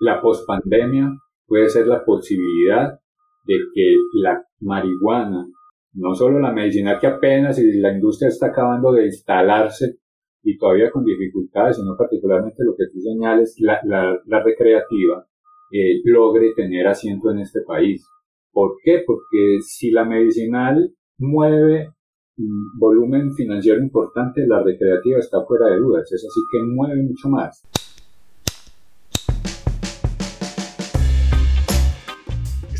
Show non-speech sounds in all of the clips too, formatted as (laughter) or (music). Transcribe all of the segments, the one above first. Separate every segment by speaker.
Speaker 1: la pospandemia puede ser la posibilidad de que la marihuana, no solo la medicina que apenas y la industria está acabando de instalarse y todavía con dificultades, sino particularmente lo que tú señales, la, recreativa, eh, logre tener asiento en este país. ¿Por qué? Porque si la medicinal mueve un volumen financiero importante, la recreativa está fuera de dudas, es así que mueve mucho más.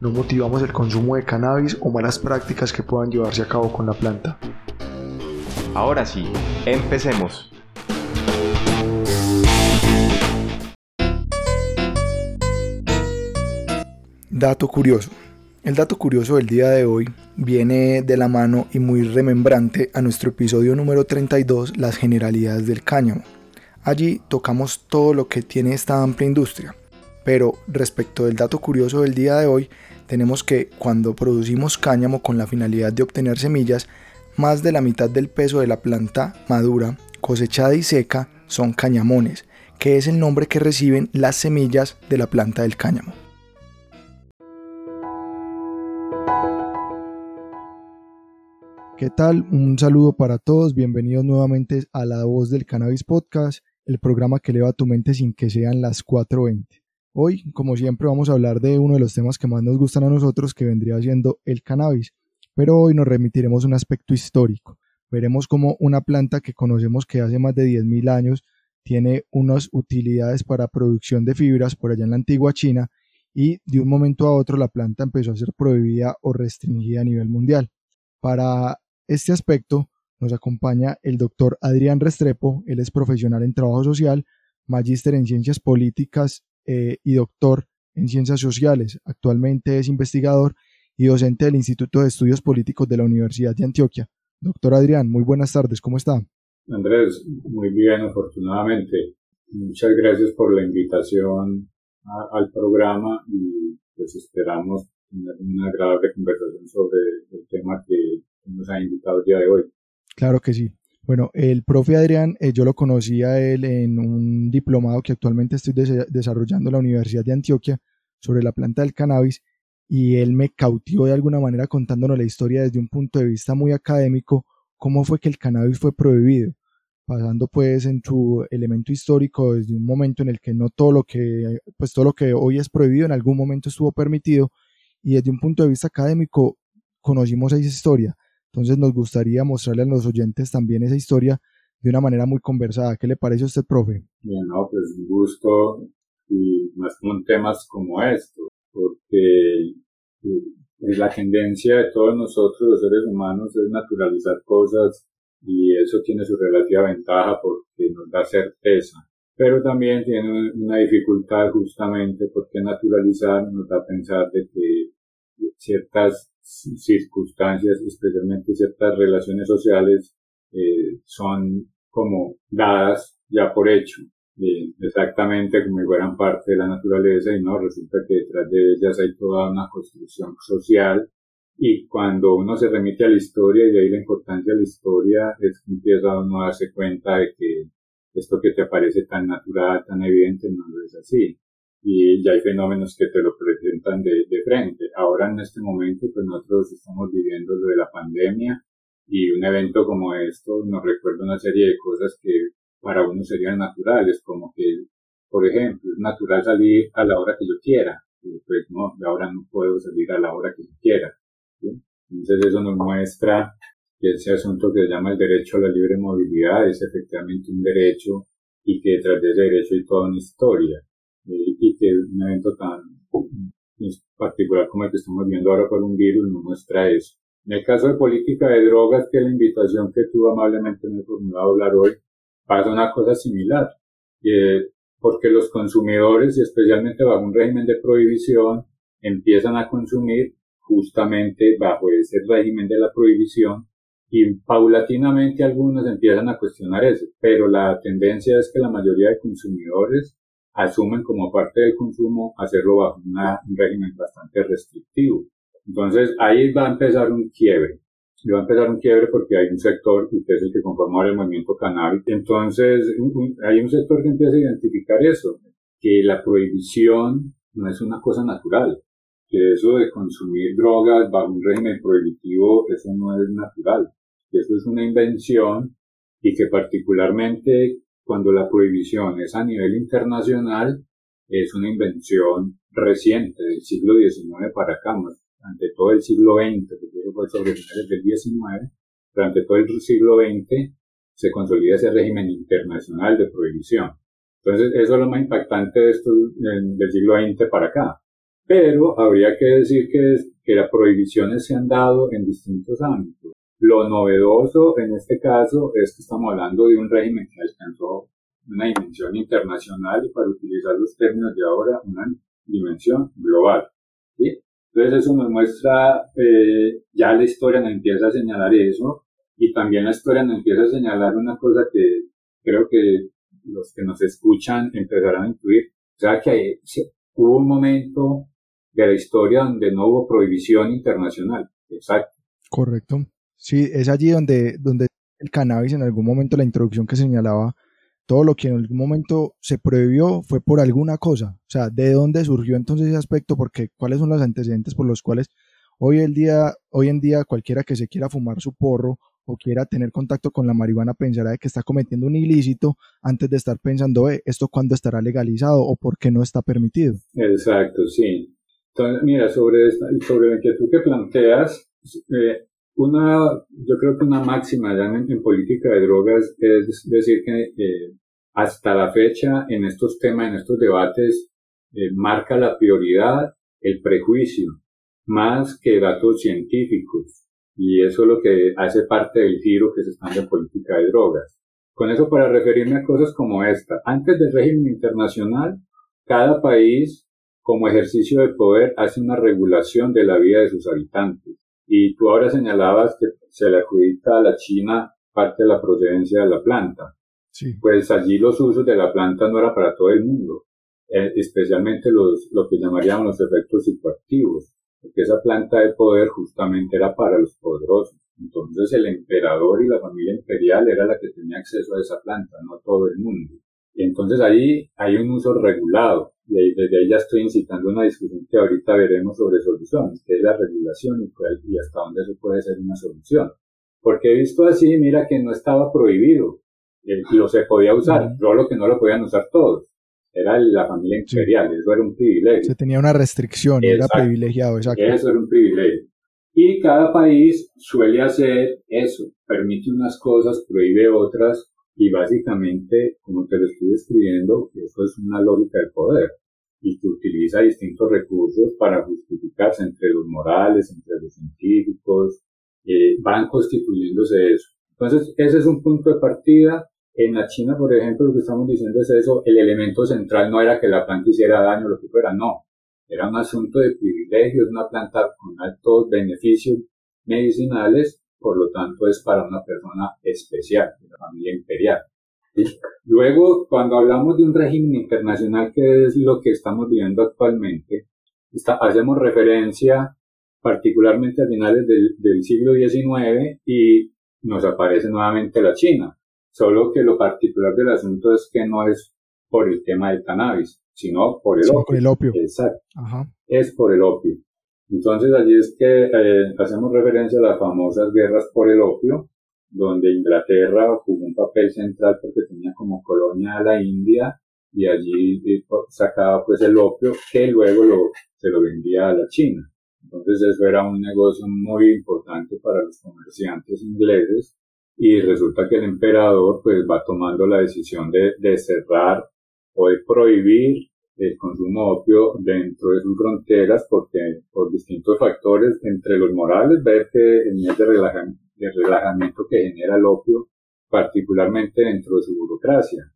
Speaker 2: no motivamos el consumo de cannabis o malas prácticas que puedan llevarse a cabo con la planta.
Speaker 3: Ahora sí, empecemos.
Speaker 2: Dato curioso. El dato curioso del día de hoy viene de la mano y muy remembrante a nuestro episodio número 32, las generalidades del cáñamo. Allí tocamos todo lo que tiene esta amplia industria. Pero respecto del dato curioso del día de hoy, tenemos que cuando producimos cáñamo con la finalidad de obtener semillas, más de la mitad del peso de la planta madura, cosechada y seca son cañamones, que es el nombre que reciben las semillas de la planta del cáñamo. ¿Qué tal? Un saludo para todos, bienvenidos nuevamente a La Voz del Cannabis Podcast, el programa que eleva tu mente sin que sean las 4.20. Hoy, como siempre, vamos a hablar de uno de los temas que más nos gustan a nosotros, que vendría siendo el cannabis. Pero hoy nos remitiremos a un aspecto histórico. Veremos cómo una planta que conocemos que hace más de 10.000 años tiene unas utilidades para producción de fibras por allá en la antigua China y de un momento a otro la planta empezó a ser prohibida o restringida a nivel mundial. Para este aspecto nos acompaña el doctor Adrián Restrepo, él es profesional en trabajo social, magíster en ciencias políticas eh, y doctor en ciencias sociales. Actualmente es investigador y docente del Instituto de Estudios Políticos de la Universidad de Antioquia. Doctor Adrián, muy buenas tardes, ¿cómo está?
Speaker 1: Andrés, muy bien, afortunadamente. Muchas gracias por la invitación al programa y pues esperamos tener una agradable conversación sobre el tema que nos ha invitado el día de hoy.
Speaker 2: Claro que sí. Bueno, el profe Adrián, eh, yo lo conocí a él en un diplomado que actualmente estoy desarrollando en la Universidad de Antioquia sobre la planta del cannabis y él me cautivó de alguna manera contándonos la historia desde un punto de vista muy académico, cómo fue que el cannabis fue prohibido, pasando pues en su elemento histórico desde un momento en el que no todo lo que, pues todo lo que hoy es prohibido en algún momento estuvo permitido y desde un punto de vista académico conocimos esa historia entonces nos gustaría mostrarle a los oyentes también esa historia de una manera muy conversada. ¿Qué le parece a usted, profe?
Speaker 1: Bien, no, pues un gusto y más con temas como estos, porque eh, es la tendencia de todos nosotros, los seres humanos, es naturalizar cosas y eso tiene su relativa ventaja porque nos da certeza. Pero también tiene una dificultad justamente porque naturalizar nos da a pensar de que ciertas circunstancias, especialmente ciertas relaciones sociales, eh, son como dadas ya por hecho, eh, exactamente como si fueran parte de la naturaleza y no, resulta que detrás de ellas hay toda una construcción social y cuando uno se remite a la historia y de ahí la importancia de la historia es que empieza uno a darse cuenta de que esto que te parece tan natural, tan evidente, no es así y ya hay fenómenos que te lo presentan de, de frente. Ahora en este momento pues nosotros estamos viviendo lo de la pandemia y un evento como esto nos recuerda una serie de cosas que para uno serían naturales, como que, por ejemplo, es natural salir a la hora que yo quiera, y pues no, ahora no puedo salir a la hora que yo quiera. Entonces eso nos muestra que ese asunto que se llama el derecho a la libre movilidad es efectivamente un derecho y que detrás de ese derecho hay toda una historia y que un evento tan particular como el que estamos viendo ahora por un virus nos muestra eso. En el caso de política de drogas, que la invitación que tú amablemente me formulado hablar hoy, pasa una cosa similar. porque los consumidores, y especialmente bajo un régimen de prohibición, empiezan a consumir justamente bajo ese régimen de la prohibición y paulatinamente algunos empiezan a cuestionar eso, pero la tendencia es que la mayoría de consumidores asumen como parte del consumo hacerlo bajo un régimen bastante restrictivo. Entonces ahí va a empezar un quiebre. Y va a empezar un quiebre porque hay un sector que es el que conforma el movimiento cannabis. Entonces hay un sector que empieza a identificar eso, que la prohibición no es una cosa natural, que eso de consumir drogas bajo un régimen prohibitivo, eso no es natural, que eso es una invención y que particularmente cuando la prohibición es a nivel internacional, es una invención reciente del siglo XIX para acá, ante todo el siglo XX, que fue sobre finales del XIX, durante todo el siglo XX se consolida ese régimen internacional de prohibición. Entonces, eso es lo más impactante de esto del siglo XX para acá. Pero habría que decir que las prohibiciones se han dado en distintos ámbitos. Lo novedoso en este caso es que estamos hablando de un régimen que alcanzó una dimensión internacional y para utilizar los términos de ahora, una dimensión global. ¿sí? Entonces eso nos muestra, eh, ya la historia nos empieza a señalar eso y también la historia nos empieza a señalar una cosa que creo que los que nos escuchan empezarán a intuir. O sea que hubo un momento de la historia donde no hubo prohibición internacional. Exacto.
Speaker 2: Correcto. Sí, es allí donde, donde el cannabis en algún momento, la introducción que señalaba, todo lo que en algún momento se prohibió fue por alguna cosa. O sea, ¿de dónde surgió entonces ese aspecto? Porque cuáles son los antecedentes por los cuales hoy, el día, hoy en día cualquiera que se quiera fumar su porro o quiera tener contacto con la marihuana pensará de que está cometiendo un ilícito antes de estar pensando, eh, ¿esto cuándo estará legalizado o por qué no está permitido?
Speaker 1: Exacto, sí. Entonces, mira, sobre, esta, sobre la inquietud que planteas, eh, una, yo creo que una máxima ya en, política de drogas es decir que eh, hasta la fecha en estos temas, en estos debates, eh, marca la prioridad el prejuicio más que datos científicos. Y eso es lo que hace parte del giro que se está en política de drogas. Con eso para referirme a cosas como esta. Antes del régimen internacional, cada país como ejercicio de poder hace una regulación de la vida de sus habitantes. Y tú ahora señalabas que se le adjudica a la China parte de la procedencia de la planta. Sí. Pues allí los usos de la planta no era para todo el mundo, eh, especialmente los, lo que llamaríamos los efectos psicoactivos, porque esa planta de poder justamente era para los poderosos. Entonces el emperador y la familia imperial era la que tenía acceso a esa planta, no todo el mundo. Y entonces ahí hay un uso regulado, y ahí, desde ahí ya estoy incitando una discusión que ahorita veremos sobre soluciones, que es la regulación y, y hasta dónde eso puede ser una solución. Porque he visto así, mira que no estaba prohibido, lo se podía usar, solo que no lo podían usar todos. Era la familia imperial, eso era un privilegio.
Speaker 2: Se tenía una restricción, era privilegiado, exacto.
Speaker 1: Eso era un privilegio. Y cada país suele hacer eso, permite unas cosas, prohíbe otras, y básicamente, como te lo estoy describiendo, eso es una lógica del poder y que utiliza distintos recursos para justificarse entre los morales, entre los científicos, eh, van constituyéndose eso. Entonces, ese es un punto de partida. En la China, por ejemplo, lo que estamos diciendo es eso, el elemento central no era que la planta hiciera daño o lo que fuera, no. Era un asunto de privilegios, una planta con altos beneficios medicinales, por lo tanto es para una persona especial, de la familia imperial. Luego, cuando hablamos de un régimen internacional, que es lo que estamos viviendo actualmente, hacemos referencia particularmente a finales del, del siglo XIX y nos aparece nuevamente la China. Solo que lo particular del asunto es que no es por el tema del cannabis, sino por el, opio.
Speaker 2: el opio.
Speaker 1: Exacto. Es por el opio. Entonces allí es que eh, hacemos referencia a las famosas guerras por el opio, donde Inglaterra jugó un papel central porque tenía como colonia a la India y allí eh, sacaba pues el opio que luego lo, se lo vendía a la China. Entonces eso era un negocio muy importante para los comerciantes ingleses y resulta que el emperador pues va tomando la decisión de, de cerrar o de prohibir el consumo de opio dentro de sus fronteras porque por distintos factores entre los morales ver que el nivel de relajamiento, de relajamiento que genera el opio particularmente dentro de su burocracia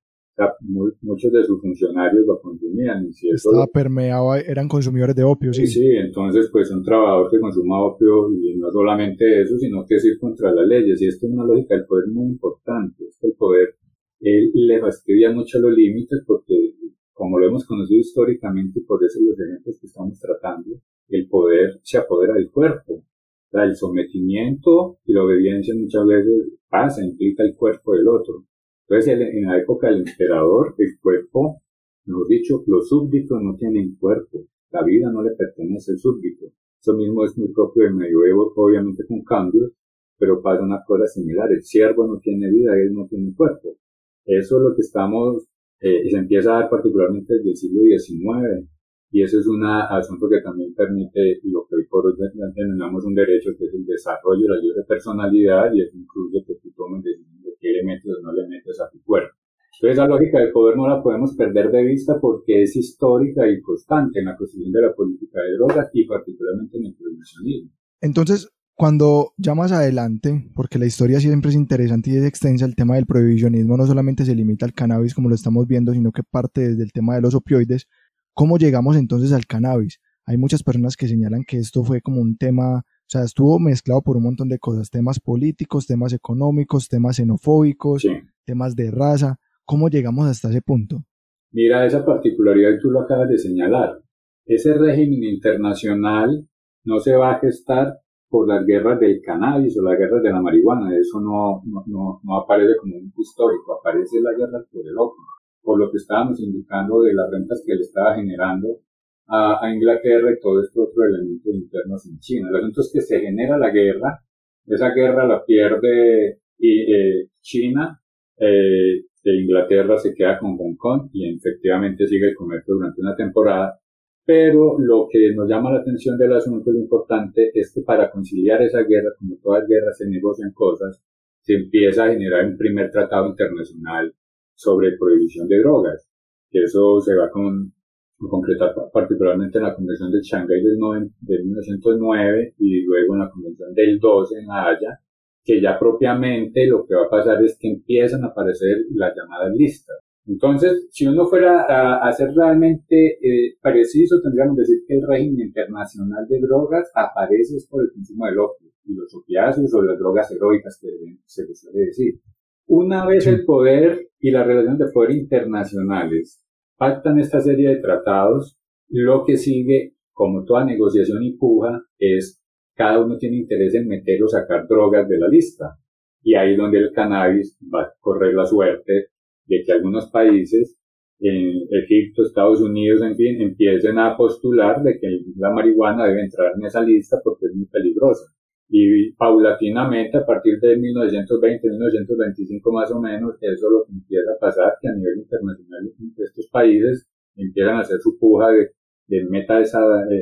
Speaker 1: muchos de sus funcionarios lo consumían. Y si
Speaker 2: Estaba permeado, eran consumidores de opio, sí.
Speaker 1: Sí, entonces pues un trabajador que consuma opio y no solamente eso, sino que es ir contra las leyes. Y esto es una lógica del poder muy importante. Es que el poder él le fastidia mucho los límites porque, como lo hemos conocido históricamente, y por eso los ejemplos que estamos tratando, el poder se apodera del cuerpo. El sometimiento y la obediencia muchas veces pasa, implica el cuerpo del otro. Entonces, en la época del emperador, el cuerpo, mejor dicho, los súbditos no tienen cuerpo. La vida no le pertenece al súbdito. Eso mismo es muy propio del medioevo, obviamente con cambios, pero pasa una cosa similar. El siervo no tiene vida, él no tiene cuerpo. Eso es lo que estamos, eh, se empieza a dar particularmente desde el siglo XIX, y eso es un asunto que también permite lo que hoy por hoy denominamos un derecho, que es el desarrollo de la libre personalidad, y eso incluye que tú tomes decisiones de qué elementos o no elementos a tu cuerpo. Entonces, la lógica del poder no la podemos perder de vista porque es histórica y constante en la construcción de la política de drogas y particularmente en el prohibicionismo.
Speaker 2: Entonces, cuando ya más adelante, porque la historia siempre es interesante y es extensa, el tema del prohibicionismo no solamente se limita al cannabis como lo estamos viendo, sino que parte desde el tema de los opioides. ¿Cómo llegamos entonces al cannabis? Hay muchas personas que señalan que esto fue como un tema, o sea, estuvo mezclado por un montón de cosas, temas políticos, temas económicos, temas xenofóbicos, temas de raza. ¿Cómo llegamos hasta ese punto?
Speaker 1: Mira, esa particularidad que tú lo acabas de señalar. Ese régimen internacional no se va a gestar por las guerras del cannabis o las guerras de la marihuana. Eso no, no, no, aparece como un histórico, aparece la guerra por el opio, por lo que estábamos indicando de las rentas que le estaba generando a, Inglaterra y todo estos otros elementos internos en China. El asunto es que se genera la guerra, esa guerra la pierde eh, China, eh, de Inglaterra se queda con Hong Kong y efectivamente sigue el comercio durante una temporada pero lo que nos llama la atención del asunto, lo importante, es que para conciliar esa guerra, como todas guerras se negocian cosas, se empieza a generar un primer tratado internacional sobre prohibición de drogas. Eso se va a concretar particularmente en la Convención de Shanghái del, del 1909 y luego en la Convención del 12 en La Haya, que ya propiamente lo que va a pasar es que empiezan a aparecer las llamadas listas. Entonces, si uno fuera a, hacer ser realmente eh, preciso, tendríamos que decir que el régimen internacional de drogas aparece por el consumo del opio y los opiáceos o las drogas heroicas que se les suele decir. Una vez el poder y las relaciones de poder internacionales pactan esta serie de tratados, lo que sigue, como toda negociación y puja, es cada uno tiene interés en meter o sacar drogas de la lista. Y ahí es donde el cannabis va a correr la suerte de que algunos países, en Egipto, Estados Unidos, en fin, empiecen a postular de que la marihuana debe entrar en esa lista porque es muy peligrosa. Y paulatinamente, a partir de 1920, 1925 más o menos, eso es lo que empieza a pasar, que a nivel internacional estos países empiezan a hacer su puja de, de meta esa,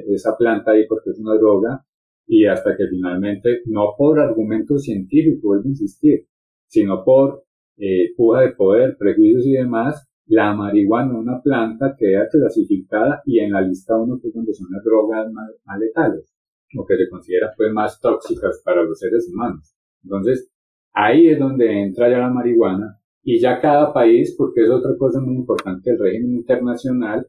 Speaker 1: esa planta ahí porque es una droga, y hasta que finalmente, no por argumento científico, vuelvo a insistir, sino por eh, puja de poder, prejuicios y demás, la marihuana, una planta, queda clasificada y en la lista uno que donde son las drogas más, letales, o que se considera pues más tóxicas para los seres humanos. Entonces, ahí es donde entra ya la marihuana y ya cada país, porque es otra cosa muy importante del régimen internacional,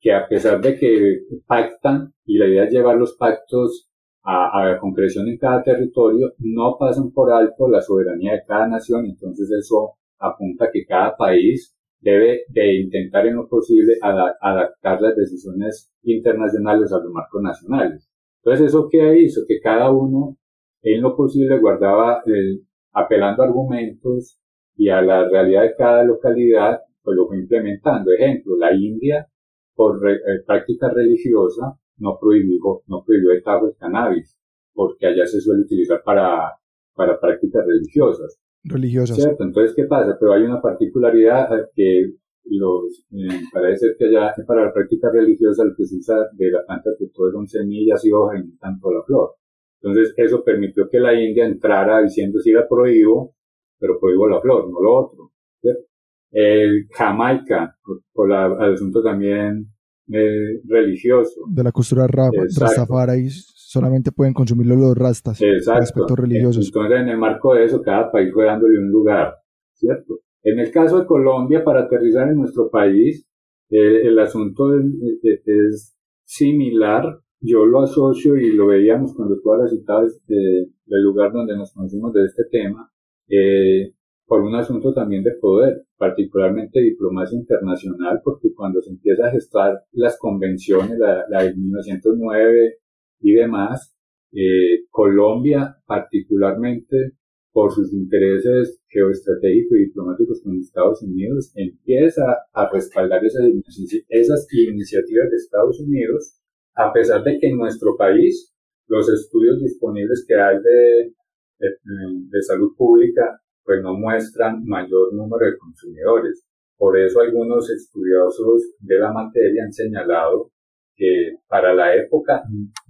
Speaker 1: que a pesar de que pactan, y la idea es llevar los pactos a, a, concreción en cada territorio, no pasan por alto la soberanía de cada nación, entonces eso apunta que cada país debe de intentar en lo posible adaptar las decisiones internacionales a los marcos nacionales. Entonces, ¿eso qué hizo? Que cada uno en lo posible guardaba, el, apelando a argumentos y a la realidad de cada localidad, pues lo fue implementando. Ejemplo, la India, por eh, práctica religiosa, no prohibió, no prohibió el tabaco el cannabis, porque allá se suele utilizar para, para prácticas religiosas.
Speaker 2: Religiosas.
Speaker 1: ¿Cierto? Entonces, ¿qué pasa? Pero hay una particularidad que los, eh, parece que allá para la práctica religiosa lo que se usa de la planta que todo son semillas y hojas y tanto la flor. Entonces, eso permitió que la India entrara diciendo si la prohíbo, pero prohíbo la flor, no lo otro. ¿cierto? El Jamaica, por, la, el asunto también eh, religioso.
Speaker 2: De la cultura rastafari solamente pueden consumirlo los rastas.
Speaker 1: Exacto.
Speaker 2: Aspectos religiosos.
Speaker 1: Entonces, en el marco de eso, cada país fue dándole un lugar, ¿cierto? En el caso de Colombia, para aterrizar en nuestro país, eh, el asunto es, similar. Yo lo asocio y lo veíamos cuando todas las citas de, del lugar donde nos conocimos de este tema, eh, por un asunto también de poder, particularmente diplomacia internacional, porque cuando se empieza a gestar las convenciones, la, la de 1909 y demás, eh, Colombia particularmente por sus intereses geoestratégicos y diplomáticos con Estados Unidos, empieza a respaldar esas, esas iniciativas de Estados Unidos, a pesar de que en nuestro país los estudios disponibles que hay de, de, salud pública pues no muestran mayor número de consumidores. Por eso algunos estudiosos de la materia han señalado que para la época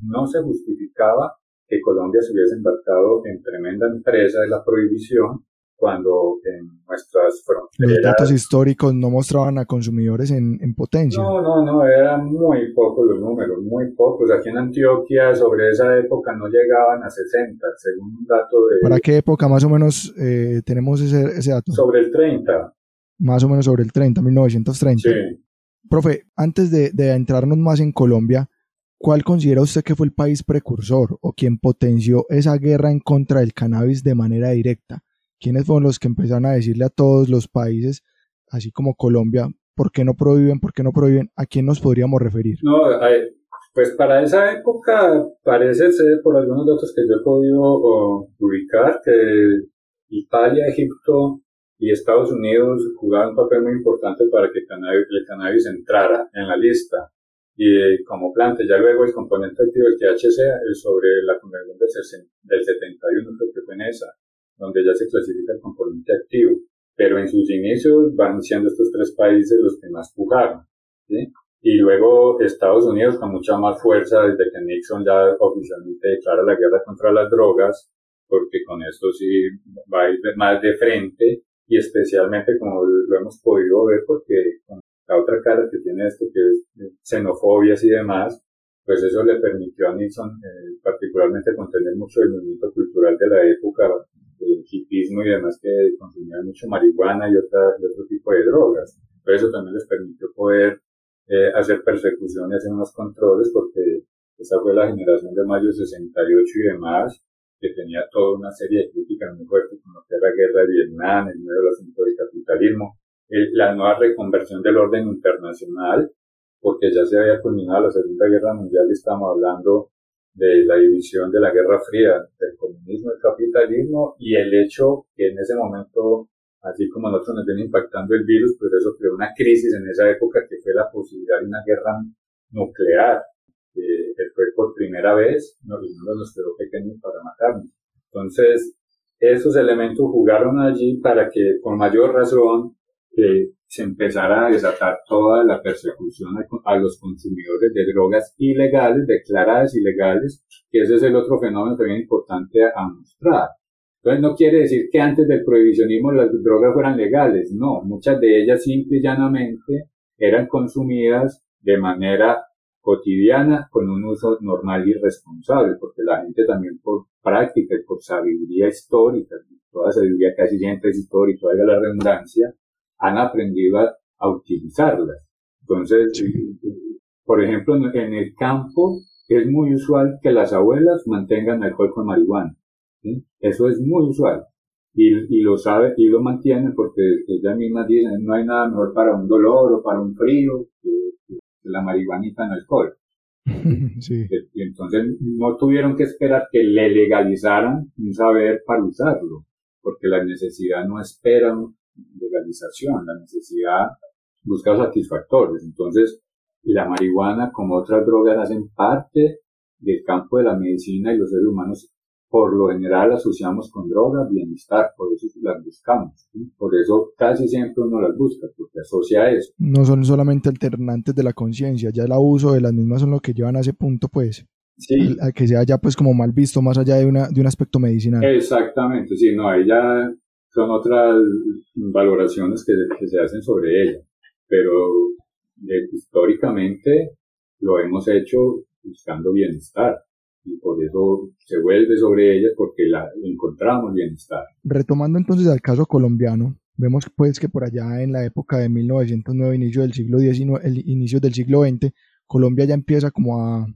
Speaker 1: no se justificaba que Colombia se hubiese embarcado en tremenda empresa de la prohibición cuando en nuestras fronteras...
Speaker 2: Los datos históricos no mostraban a consumidores en, en potencia.
Speaker 1: No, no, no, eran muy pocos los números, muy pocos. Aquí en Antioquia sobre esa época no llegaban a 60, según un dato de...
Speaker 2: ¿Para qué época más o menos eh, tenemos ese, ese dato?
Speaker 1: Sobre el 30.
Speaker 2: Más o menos sobre el 30, 1930.
Speaker 1: Sí.
Speaker 2: Profe, antes de, de entrarnos más en Colombia, ¿Cuál considera usted que fue el país precursor o quien potenció esa guerra en contra del cannabis de manera directa? ¿Quiénes fueron los que empezaron a decirle a todos los países, así como Colombia, por qué no prohíben, por qué no prohíben? ¿A quién nos podríamos referir?
Speaker 1: No, pues para esa época parece ser, por algunos datos que yo he podido ubicar, que Italia, Egipto y Estados Unidos jugaron un papel muy importante para que el cannabis entrara en la lista y como planta. Ya luego el componente activo del THC sobre la convención del 71, creo que fue en esa, donde ya se clasifica el componente activo. Pero en sus inicios van siendo estos tres países los que más pujaron. ¿sí? Y luego Estados Unidos con mucha más fuerza desde que Nixon ya oficialmente declara la guerra contra las drogas, porque con esto sí va a ir más de frente y especialmente como lo hemos podido ver porque la otra cara que tiene esto, que es xenofobias y demás, pues eso le permitió a Nixon eh, particularmente contener mucho el movimiento cultural de la época, el hipismo y demás que consumían mucho marihuana y, otra, otro tipo de drogas. Pero eso también les permitió poder eh, hacer persecuciones en unos controles porque esa fue la generación de mayo 68 y demás, que tenía toda una serie de críticas muy fuertes como que era la guerra de Vietnam, el nuevo asunto del capitalismo, la nueva reconversión del orden internacional, porque ya se había culminado la Segunda Guerra Mundial y estamos hablando de la división de la Guerra Fría, del comunismo, el capitalismo y el hecho que en ese momento, así como nosotros nos viene impactando el virus, pues eso creó una crisis en esa época que fue la posibilidad de una guerra nuclear, que fue por primera vez, nos, nos quedó pequeños para matarnos. Entonces, esos elementos jugaron allí para que, con mayor razón, que se empezara a desatar toda la persecución a, los consumidores de drogas ilegales, declaradas ilegales, que ese es el otro fenómeno también importante a, mostrar. Entonces no quiere decir que antes del prohibicionismo las drogas fueran legales, no, muchas de ellas simple y llanamente eran consumidas de manera cotidiana con un uso normal y responsable, porque la gente también por práctica y por sabiduría histórica, toda sabiduría casi siempre es histórica, valga la redundancia, han aprendido a, utilizarlas. Entonces, por ejemplo, en el campo es muy usual que las abuelas mantengan alcohol con marihuana. Eso es muy usual. Y, y, lo sabe y lo mantienen porque ellas mismas dicen no hay nada mejor para un dolor o para un frío que, la marihuanita en alcohol. (laughs) Sí. Y entonces no tuvieron que esperar que le legalizaran un saber para usarlo, porque la necesidad no espera legalización, la necesidad busca satisfactores. Entonces, la marihuana, como otras drogas, hacen parte del campo de la medicina y los seres humanos por lo general asociamos con drogas bienestar, por eso las buscamos. Por eso casi siempre uno las busca, porque asocia eso.
Speaker 2: No son solamente alternantes de la conciencia, ya el abuso de las mismas son lo que llevan a ese punto, pues.
Speaker 1: Sí.
Speaker 2: A que sea ya pues como mal visto más allá de, una, de un aspecto medicinal.
Speaker 1: Exactamente, sí, no, ahí ya son otras valoraciones que, se hacen sobre ella, pero eh, históricamente lo hemos hecho buscando bienestar y por eso se vuelve sobre ella porque la encontramos bienestar.
Speaker 2: Retomando entonces al caso colombiano, Vemos pues que por allá en la época de 1909, inicio del siglo XIX, el inicio del siglo XX, Colombia ya empieza como a,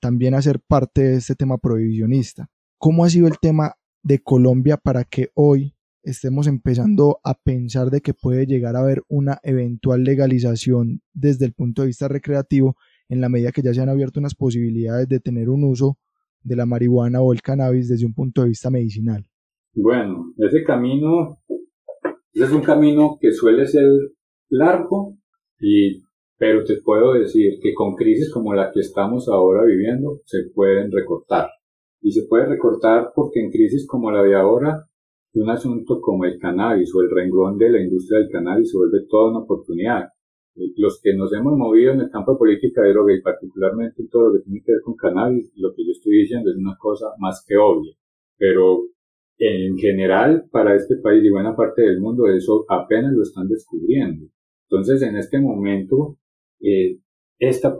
Speaker 2: también a ser parte de este tema prohibicionista. ¿Cómo ha sido el tema de Colombia para que hoy estemos empezando a pensar de que puede llegar a haber una eventual legalización desde el punto de vista recreativo en la medida que ya se han abierto unas posibilidades de tener un uso de la marihuana o el cannabis desde un punto de vista medicinal?
Speaker 1: Bueno, ese camino, es un camino que suele ser largo y pero te puedo decir que con crisis como la que estamos ahora viviendo se pueden recortar. Y se puede recortar porque en crisis como la de ahora, un asunto como el cannabis o el renglón de la industria del cannabis se vuelve toda una oportunidad. Los que nos hemos movido en el campo de política de droga y particularmente en todo lo que tiene que ver con cannabis, lo que yo estoy diciendo es una cosa más que obvia. Pero en general, para este país y buena parte del mundo, eso apenas lo están descubriendo. Entonces, en este momento, eh, esta,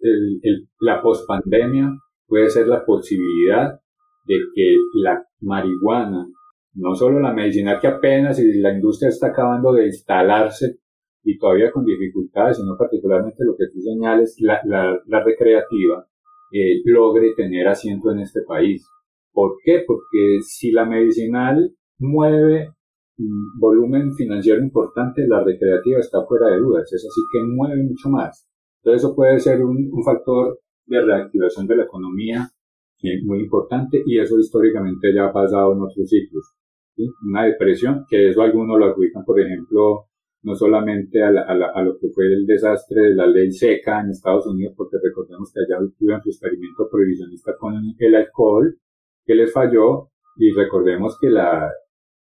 Speaker 1: el, la pospandemia puede ser la posibilidad de que la marihuana, no solo la medicinal que apenas y la industria está acabando de instalarse y todavía con dificultades, sino particularmente lo que tú señales, la, la, recreativa, eh, logre tener asiento en este país. ¿Por qué? Porque si la medicinal mueve volumen financiero importante, la recreativa está fuera de dudas, es así que mueve mucho más. Entonces eso puede ser un, factor de reactivación de la economía eh, muy importante y eso históricamente ya ha pasado en otros ciclos. Una depresión, que eso algunos lo aplican, por ejemplo, no solamente a, a, lo que fue el desastre de la ley seca en Estados Unidos, porque recordemos que allá tuvieron su experimento prohibicionista con el alcohol, que les falló, y recordemos que la,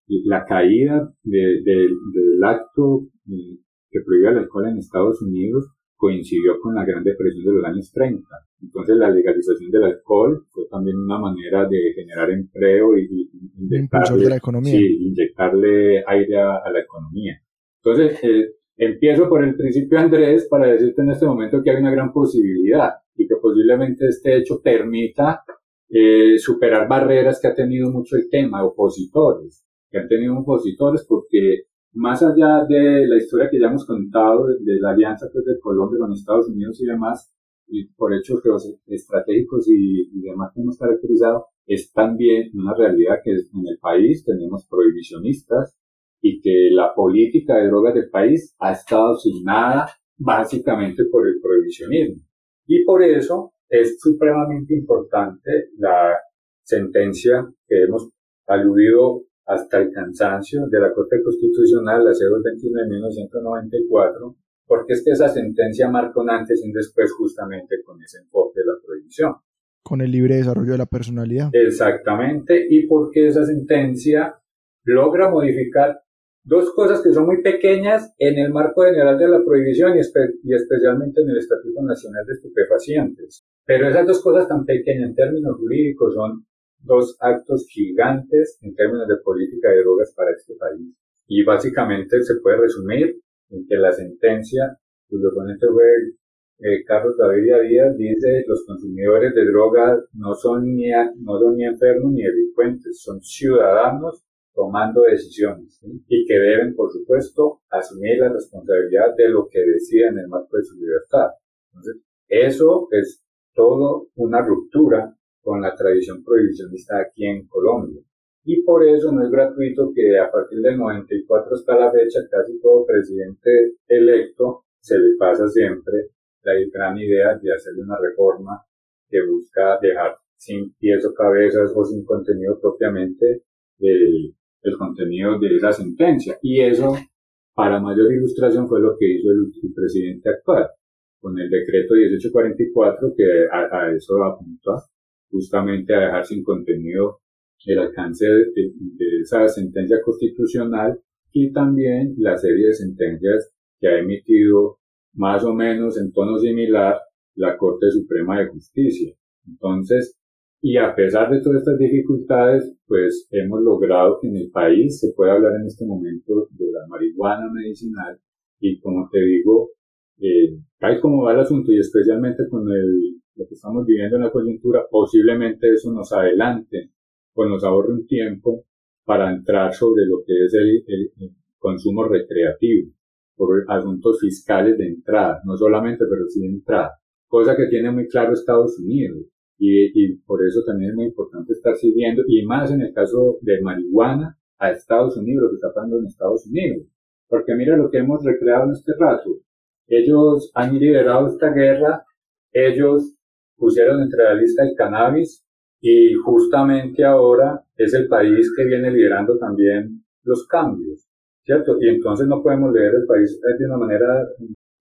Speaker 1: la caída de, del acto eh, que prohibía el alcohol en Estados Unidos coincidió con la Gran Depresión de los años 30. Entonces la legalización del alcohol fue también una manera de generar empleo y,
Speaker 2: inyectarle, la economía.
Speaker 1: Sí, inyectarle aire a, la economía. Entonces, eh, empiezo por el principio, Andrés, para decirte en este momento que hay una gran posibilidad y que posiblemente este hecho permita eh, superar barreras que ha tenido mucho el tema, opositores que han tenido opositores, porque más allá de la historia que ya hemos contado de, la alianza pues, de Colombia con Estados Unidos y demás, y por hechos estratégicos y, y, demás que hemos caracterizado, es también una realidad que en el país tenemos prohibicionistas y que la política de drogas del país ha estado asignada básicamente por el prohibicionismo. Y por eso es supremamente importante la sentencia que hemos aludido hasta el cansancio de la Corte Constitucional, la C-229 de 1994, porque es que esa sentencia marca un antes y un después justamente con ese enfoque de la prohibición.
Speaker 2: Con el libre desarrollo de la personalidad.
Speaker 1: Exactamente, y porque esa sentencia logra modificar dos cosas que son muy pequeñas en el marco general de la prohibición y, y, especialmente en el Estatuto Nacional de Estupefacientes. Pero esas dos cosas tan pequeñas en términos jurídicos son dos actos gigantes en términos de política de drogas para este país. Y básicamente se puede resumir en que la sentencia, cuyo ponente fue eh, Carlos Gaviria Díaz, dice los consumidores de drogas no son ni, no son ni enfermos ni delincuentes, son ciudadanos tomando decisiones y que deben, por supuesto, asumir la responsabilidad de lo que deciden en el marco de su libertad. Entonces, eso es todo una ruptura con la tradición prohibicionista aquí en Colombia. Y por eso no es gratuito que a partir del 94 hasta la fecha casi todo presidente electo se le pasa siempre la gran idea de hacerle una reforma que busca dejar sin pies o cabezas o sin contenido propiamente el, el contenido de esa sentencia. Y eso, para mayor ilustración, fue lo que hizo el, presidente actual, con el decreto 1844 que a, a eso apunta justamente a dejar sin contenido el alcance de, esa sentencia constitucional y también la serie de sentencias que ha emitido más o menos en tono similar la Corte Suprema de Justicia. Entonces, y a pesar de todas estas dificultades, pues hemos logrado que en el país se pueda hablar en este momento de la marihuana medicinal y como te digo, eh, tal como va el asunto y especialmente con el lo que estamos viviendo en la coyuntura, posiblemente eso nos adelante, pues nos ahorre un tiempo para entrar sobre lo que es el, consumo recreativo, por asuntos fiscales de entrada, no solamente, pero sí de entrada, cosa que tiene muy claro Estados Unidos. Y, por eso también es muy importante estar siguiendo, y más en el caso de marihuana, a Estados Unidos, lo que está pasando en Estados Unidos. Porque mira lo que hemos recreado en este rato. Ellos han liderado esta guerra, ellos pusieron entre la lista el cannabis y justamente ahora es el país que viene liderando también los cambios, ¿cierto? Y entonces no podemos leer el país de una manera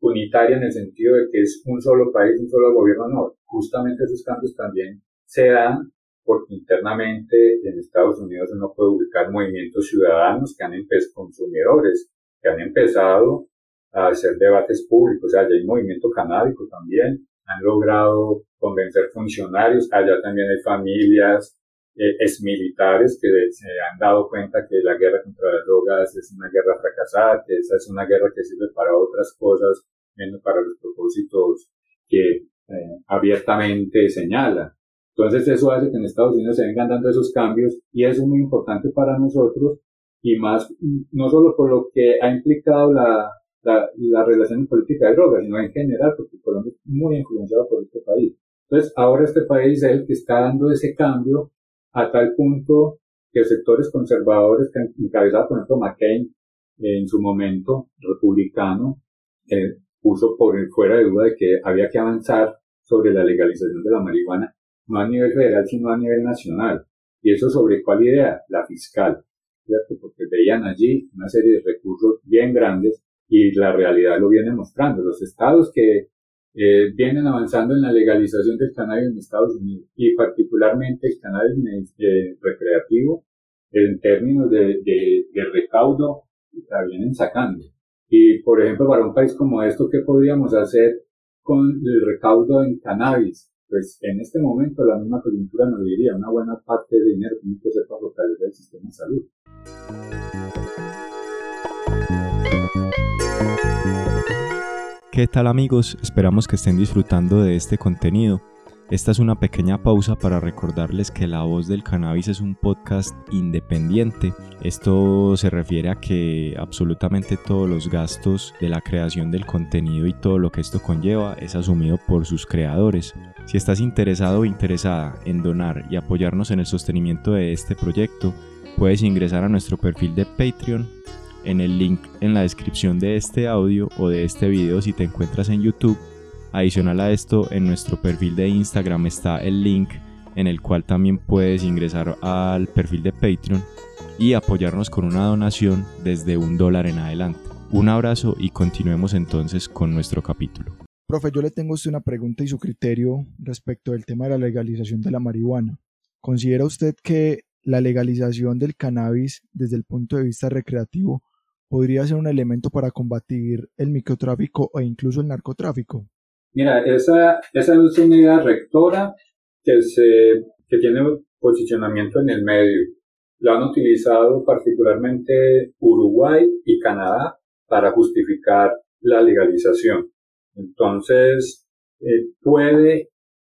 Speaker 1: unitaria en el sentido de que es un solo país, un solo gobierno, no. Justamente esos cambios también se dan porque internamente en Estados Unidos uno puede ubicar movimientos ciudadanos que han empezado, consumidores, que han empezado a hacer debates públicos, ya hay movimiento canábico también, han logrado convencer funcionarios, allá también hay familias, eh, militares que se han dado cuenta que la guerra contra las drogas es una guerra fracasada, que esa es una guerra que sirve para otras cosas, menos para los propósitos que eh, abiertamente señala. Entonces eso hace que en Estados Unidos se vengan dando esos cambios y eso es muy importante para nosotros y más, no solo por lo que ha implicado la, la, la relación política de drogas, sino en general, porque Colombia es muy influenciado por este país. Entonces, ahora este país es el que está dando ese cambio a tal punto que sectores conservadores, que encabezado por ejemplo McCain, en su momento republicano, eh, puso por fuera de duda de que había que avanzar sobre la legalización de la marihuana, no a nivel federal, sino a nivel nacional. ¿Y eso sobre cuál idea? La fiscal, ¿cierto? Porque veían allí una serie de recursos bien grandes y la realidad lo viene mostrando. Los estados que eh, vienen avanzando en la legalización del cannabis en Estados Unidos y particularmente el cannabis eh, recreativo en términos de, de, de, recaudo la vienen sacando. Y por ejemplo, para un país como esto, ¿qué podríamos hacer con el recaudo en cannabis? Pues en este momento la misma coyuntura nos diría una buena parte de dinero tiene que ser para fortalecer el sistema de salud.
Speaker 4: ¿Qué tal amigos? Esperamos que estén disfrutando de este contenido. Esta es una pequeña pausa para recordarles que La Voz del Cannabis es un podcast independiente. Esto se refiere a que absolutamente todos los gastos de la creación del contenido y todo lo que esto conlleva es asumido por sus creadores. Si estás interesado o interesada en donar y apoyarnos en el sostenimiento de este proyecto, puedes ingresar a nuestro perfil de Patreon en el link en la descripción de este audio o de este video si te encuentras en YouTube. Adicional a esto, en nuestro perfil de Instagram está el link en el cual también puedes ingresar al perfil de Patreon y apoyarnos con una donación desde un dólar en adelante. Un abrazo y continuemos entonces con nuestro capítulo.
Speaker 2: Profe, yo le tengo usted una pregunta y su criterio respecto del tema de la legalización de la marihuana. ¿Considera usted que la legalización del cannabis desde el punto de vista recreativo podría ser un elemento para combatir el microtráfico e incluso el narcotráfico?
Speaker 1: Mira, esa, esa es una idea rectora que, se, que tiene posicionamiento en el medio. Lo han utilizado particularmente Uruguay y Canadá para justificar la legalización. Entonces, eh, puede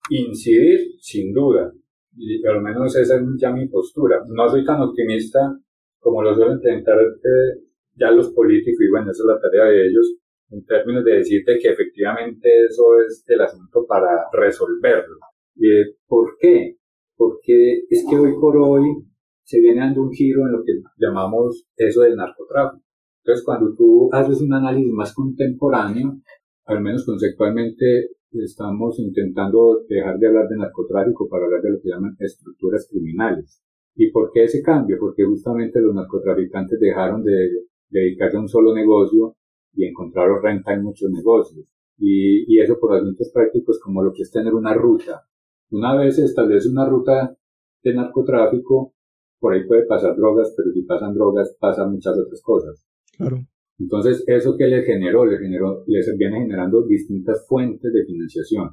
Speaker 1: incidir sin duda, y al menos esa es ya mi postura. No soy tan optimista como lo suelen intentar eh, ya los políticos, y bueno, esa es la tarea de ellos, en términos de decirte que efectivamente eso es el asunto para resolverlo. Eh, ¿Por qué? Porque es que hoy por hoy se viene dando un giro en lo que llamamos eso del narcotráfico. Entonces, cuando tú haces un análisis más contemporáneo, al menos conceptualmente, estamos intentando dejar de hablar de narcotráfico para hablar de lo que llaman estructuras criminales. ¿Y por qué ese cambio? Porque justamente los narcotraficantes dejaron de dedicarse a un solo negocio y encontrar renta en muchos negocios. Y, y eso por asuntos prácticos como lo que es tener una ruta. Una vez se establece una ruta de narcotráfico, por ahí puede pasar drogas, pero si pasan drogas, pasan muchas otras cosas.
Speaker 2: Claro.
Speaker 1: Entonces, ¿eso que le generó? Le generó, le viene generando distintas fuentes de financiación.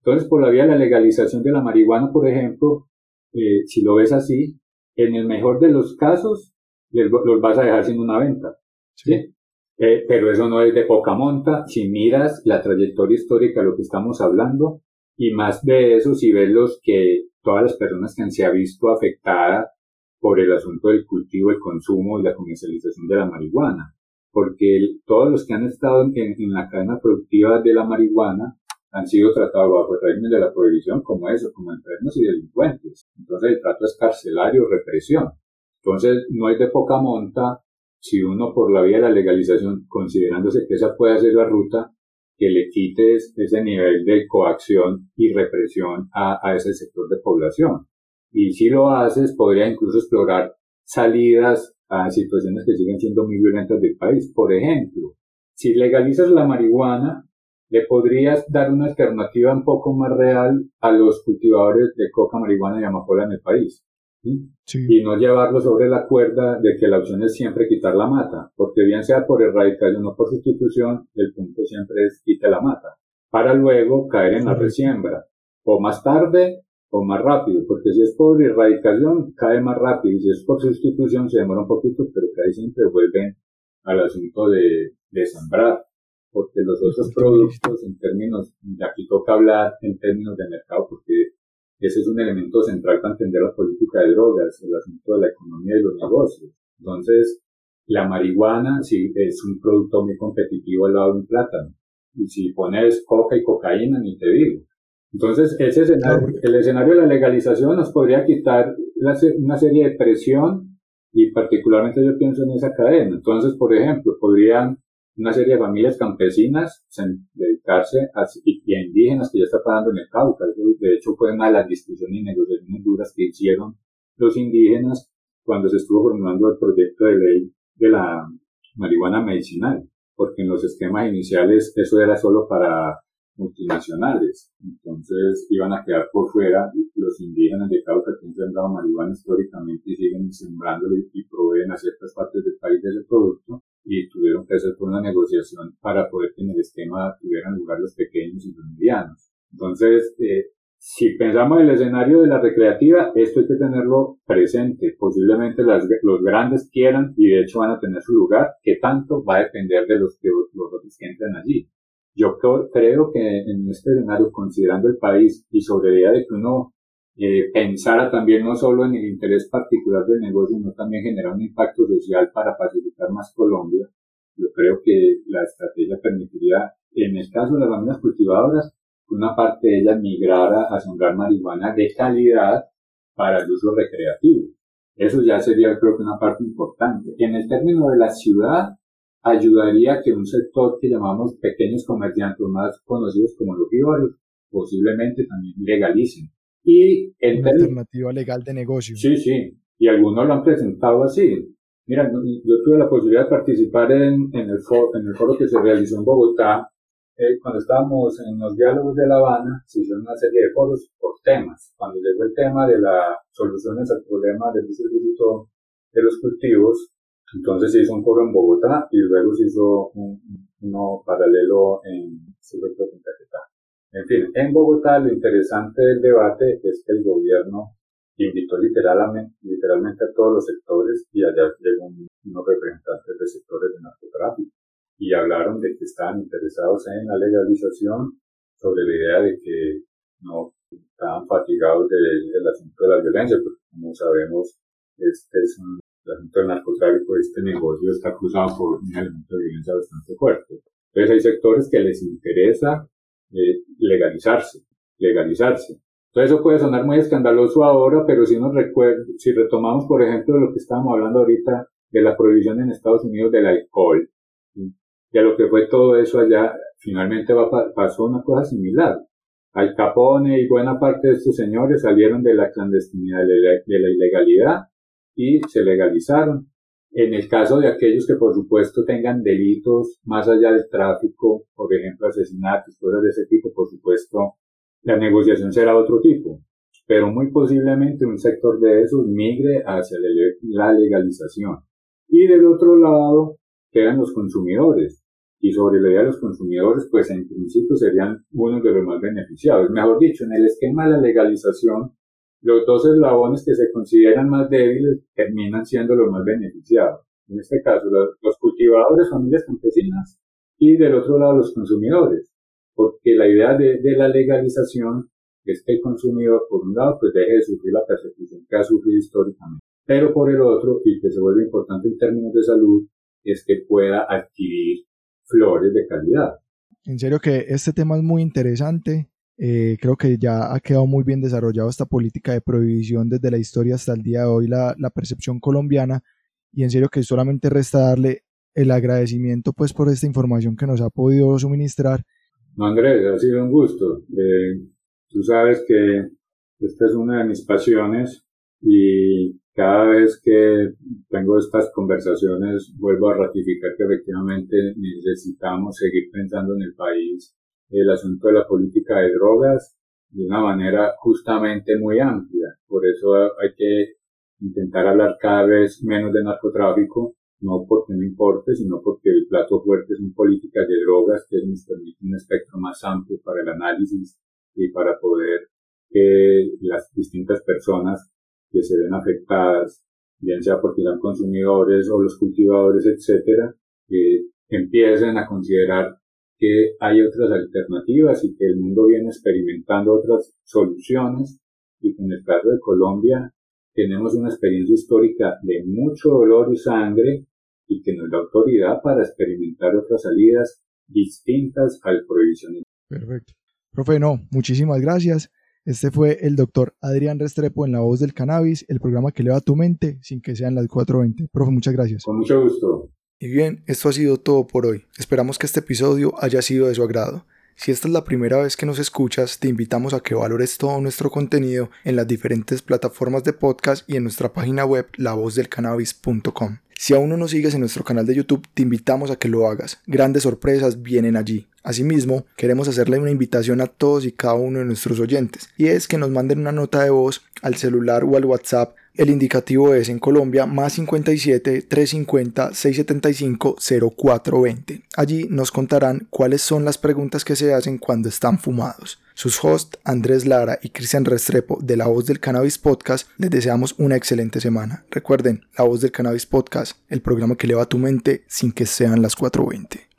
Speaker 1: Entonces, por la vía de la legalización de la marihuana, por ejemplo, eh, si lo ves así, en el mejor de los casos, los vas a dejar sin una venta. ¿Sí? Eh, pero eso no es de poca monta. Si miras la trayectoria histórica de lo que estamos hablando, y más de eso, si ves los que, todas las personas que se ha visto por el asunto del cultivo, el consumo y la comercialización de la marihuana. Porque todos los que han estado en, en, la cadena productiva de la marihuana han sido tratados bajo el régimen de la prohibición como eso, como enfermos y delincuentes. Entonces el trato es carcelario, represión. Entonces no hay de poca monta si uno por la vía de la legalización, considerándose que esa puede ser la ruta, que le quites ese nivel de coacción y represión a, a ese sector de población. Y si lo haces, podría incluso explorar salidas a situaciones que siguen siendo muy violentas del país. Por ejemplo, si legalizas la marihuana, le podrías dar una alternativa un poco más real a los cultivadores de coca, marihuana y amapola en el país y no llevarlo sobre la cuerda de que la opción es siempre quitar la mata, porque bien sea por erradicación o por sustitución, el punto siempre es quite la mata, para luego caer en la resiembra, o más tarde o más rápido, porque si es por erradicación cae más rápido y si es por sustitución se demora un poquito, pero ahí siempre vuelven al asunto de, de sembrar, porque los otros productos en términos, de aquí toca hablar en términos de mercado, porque ese es un elemento central para entender la política de drogas, el asunto de la economía y los negocios. Entonces, la marihuana sí es un producto muy competitivo al lado de un plátano. Y si pones coca y cocaína, ni te digo. Entonces, ese escenario, el escenario de la legalización nos podría quitar una serie de presión y particularmente yo pienso en esa cadena. Entonces, por ejemplo, podrían una serie de familias campesinas dedicarse a, y, indígenas que ya está pagando en el Cauca. De hecho, fue una de las discusiones y negociaciones duras que hicieron los indígenas cuando se estuvo formulando el proyecto de ley de la marihuana medicinal, porque en los esquemas iniciales eso era solo para multinacionales. Entonces iban a quedar por fuera los indígenas de Cauca que han sembrado marihuana históricamente y siguen sembrándolo y proveen a ciertas partes del país de ese producto y tuvieron que hacer una negociación para poder que en el esquema tuvieran lugar los pequeños y los medianos. Entonces, eh, si pensamos en el escenario de la recreativa, esto hay que tenerlo presente. Posiblemente las, los grandes quieran y de hecho van a tener su lugar, que tanto va a depender de los que, los que entren allí. Yo creo que en este escenario, considerando el país y sobre la idea de que uno eh, pensara también no solo en el interés particular del negocio, sino también generar un impacto social para facilitar más Colombia, yo creo que la estrategia permitiría, en el caso de las familias cultivadoras, una parte de ellas migrara a sembrar marihuana de calidad para el uso recreativo. Eso ya sería, creo que, una parte importante. En el término de la ciudad, ayudaría a que un sector que llamamos pequeños comerciantes, más conocidos como los vivarios, posiblemente también legalicen.
Speaker 2: Y en Una alternativa legal de negocio.
Speaker 1: Sí, sí. Y algunos lo han presentado así. Mira, yo tuve la posibilidad de participar en, en, el, foro, en el foro que se realizó en Bogotá. Eh, cuando estábamos en los diálogos de La Habana, se hicieron una serie de foros por temas. Cuando llegó el tema de las soluciones al problema del uso de los cultivos, entonces se hizo un foro en Bogotá y luego se hizo un, uno paralelo en Caquetá. En fin, en Bogotá lo interesante del debate es que el gobierno invitó literalmente, literalmente a todos los sectores y allá llegó unos representantes de sectores de narcotráfico y hablaron de que estaban interesados en la legalización sobre la idea de que no estaban fatigados del asunto de la violencia, porque como sabemos, este es un el asunto del narcotráfico, este negocio está cruzado por un elemento de violencia bastante fuerte. Entonces hay sectores que les interesa eh, legalizarse, legalizarse. Entonces eso puede sonar muy escandaloso ahora, pero si nos recuerda, si retomamos por ejemplo lo que estábamos hablando ahorita de la prohibición en Estados Unidos del alcohol, y a lo que fue todo eso allá, finalmente pasó una cosa similar. Al Capone y buena parte de estos señores salieron de la clandestinidad, de la ilegalidad y se legalizaron. En el caso de aquellos que por supuesto tengan delitos más allá del tráfico, por ejemplo asesinatos, cosas de ese tipo, por supuesto la negociación será otro tipo. Pero muy posiblemente un sector de esos migre hacia la legalización. Y del otro lado quedan los consumidores. Y sobre la idea de los consumidores, pues en principio serían uno de los más beneficiados. Mejor dicho, en el esquema de la legalización, los dos eslabones que se consideran más débiles terminan siendo los más beneficiados. En este caso, los, cultivadores, familias campesinas, y del otro lado los consumidores, porque la idea de, la legalización es que el consumidor, por un lado, pues deje de sufrir la persecución que ha sufrido históricamente. pero por el otro, y que se vuelve importante en términos de salud, es que pueda adquirir flores de calidad.
Speaker 2: En serio que este tema es muy interesante. Eh, creo que ya ha quedado muy bien desarrollado esta política de prohibición desde la historia hasta el día de hoy, la, la percepción colombiana. Y en serio que solamente resta darle el agradecimiento pues por esta información que nos ha podido suministrar.
Speaker 1: No, Andrés, ha sido un gusto. Eh, tú sabes que esta es una de mis pasiones y cada vez que tengo estas conversaciones vuelvo a ratificar que efectivamente necesitamos seguir pensando en el país el asunto de la política de drogas de una manera justamente muy amplia. Por eso hay que intentar hablar cada vez menos de narcotráfico, no porque no importe, sino porque el plato fuerte son políticas de drogas que nos permiten un espectro más amplio para el análisis y para poder que las distintas personas que se ven afectadas, bien sea porque sean consumidores o los cultivadores, etcétera, que empiecen a considerar que hay otras alternativas y que el mundo viene experimentando otras soluciones y que en el caso de Colombia tenemos una experiencia histórica de mucho dolor y sangre y que nos da autoridad para experimentar otras salidas distintas al prohibicionismo.
Speaker 2: Perfecto. Profe, no, muchísimas gracias. Este fue el doctor Adrián Restrepo en La Voz del Cannabis, el programa que eleva tu mente sin que sean las 4.20. Profe, muchas gracias.
Speaker 1: Con mucho gusto.
Speaker 2: Y bien, esto ha sido todo por hoy. Esperamos que este episodio haya sido de su agrado. Si esta es la primera vez que nos escuchas, te invitamos a que valores todo nuestro contenido en las diferentes plataformas de podcast y en nuestra página web lavozdelcannabis.com. Si aún no nos sigues en nuestro canal de YouTube, te invitamos a que lo hagas. Grandes sorpresas vienen allí. Asimismo, queremos hacerle una invitación a todos y cada uno de nuestros oyentes, y es que nos manden una nota de voz al celular o al WhatsApp. El indicativo es en Colombia más 57 350 675 0420. Allí nos contarán cuáles son las preguntas que se hacen cuando están fumados. Sus hosts Andrés Lara y Cristian Restrepo de La Voz del Cannabis Podcast les deseamos una excelente semana. Recuerden, La Voz del Cannabis Podcast, el programa que eleva tu mente sin que sean las 420.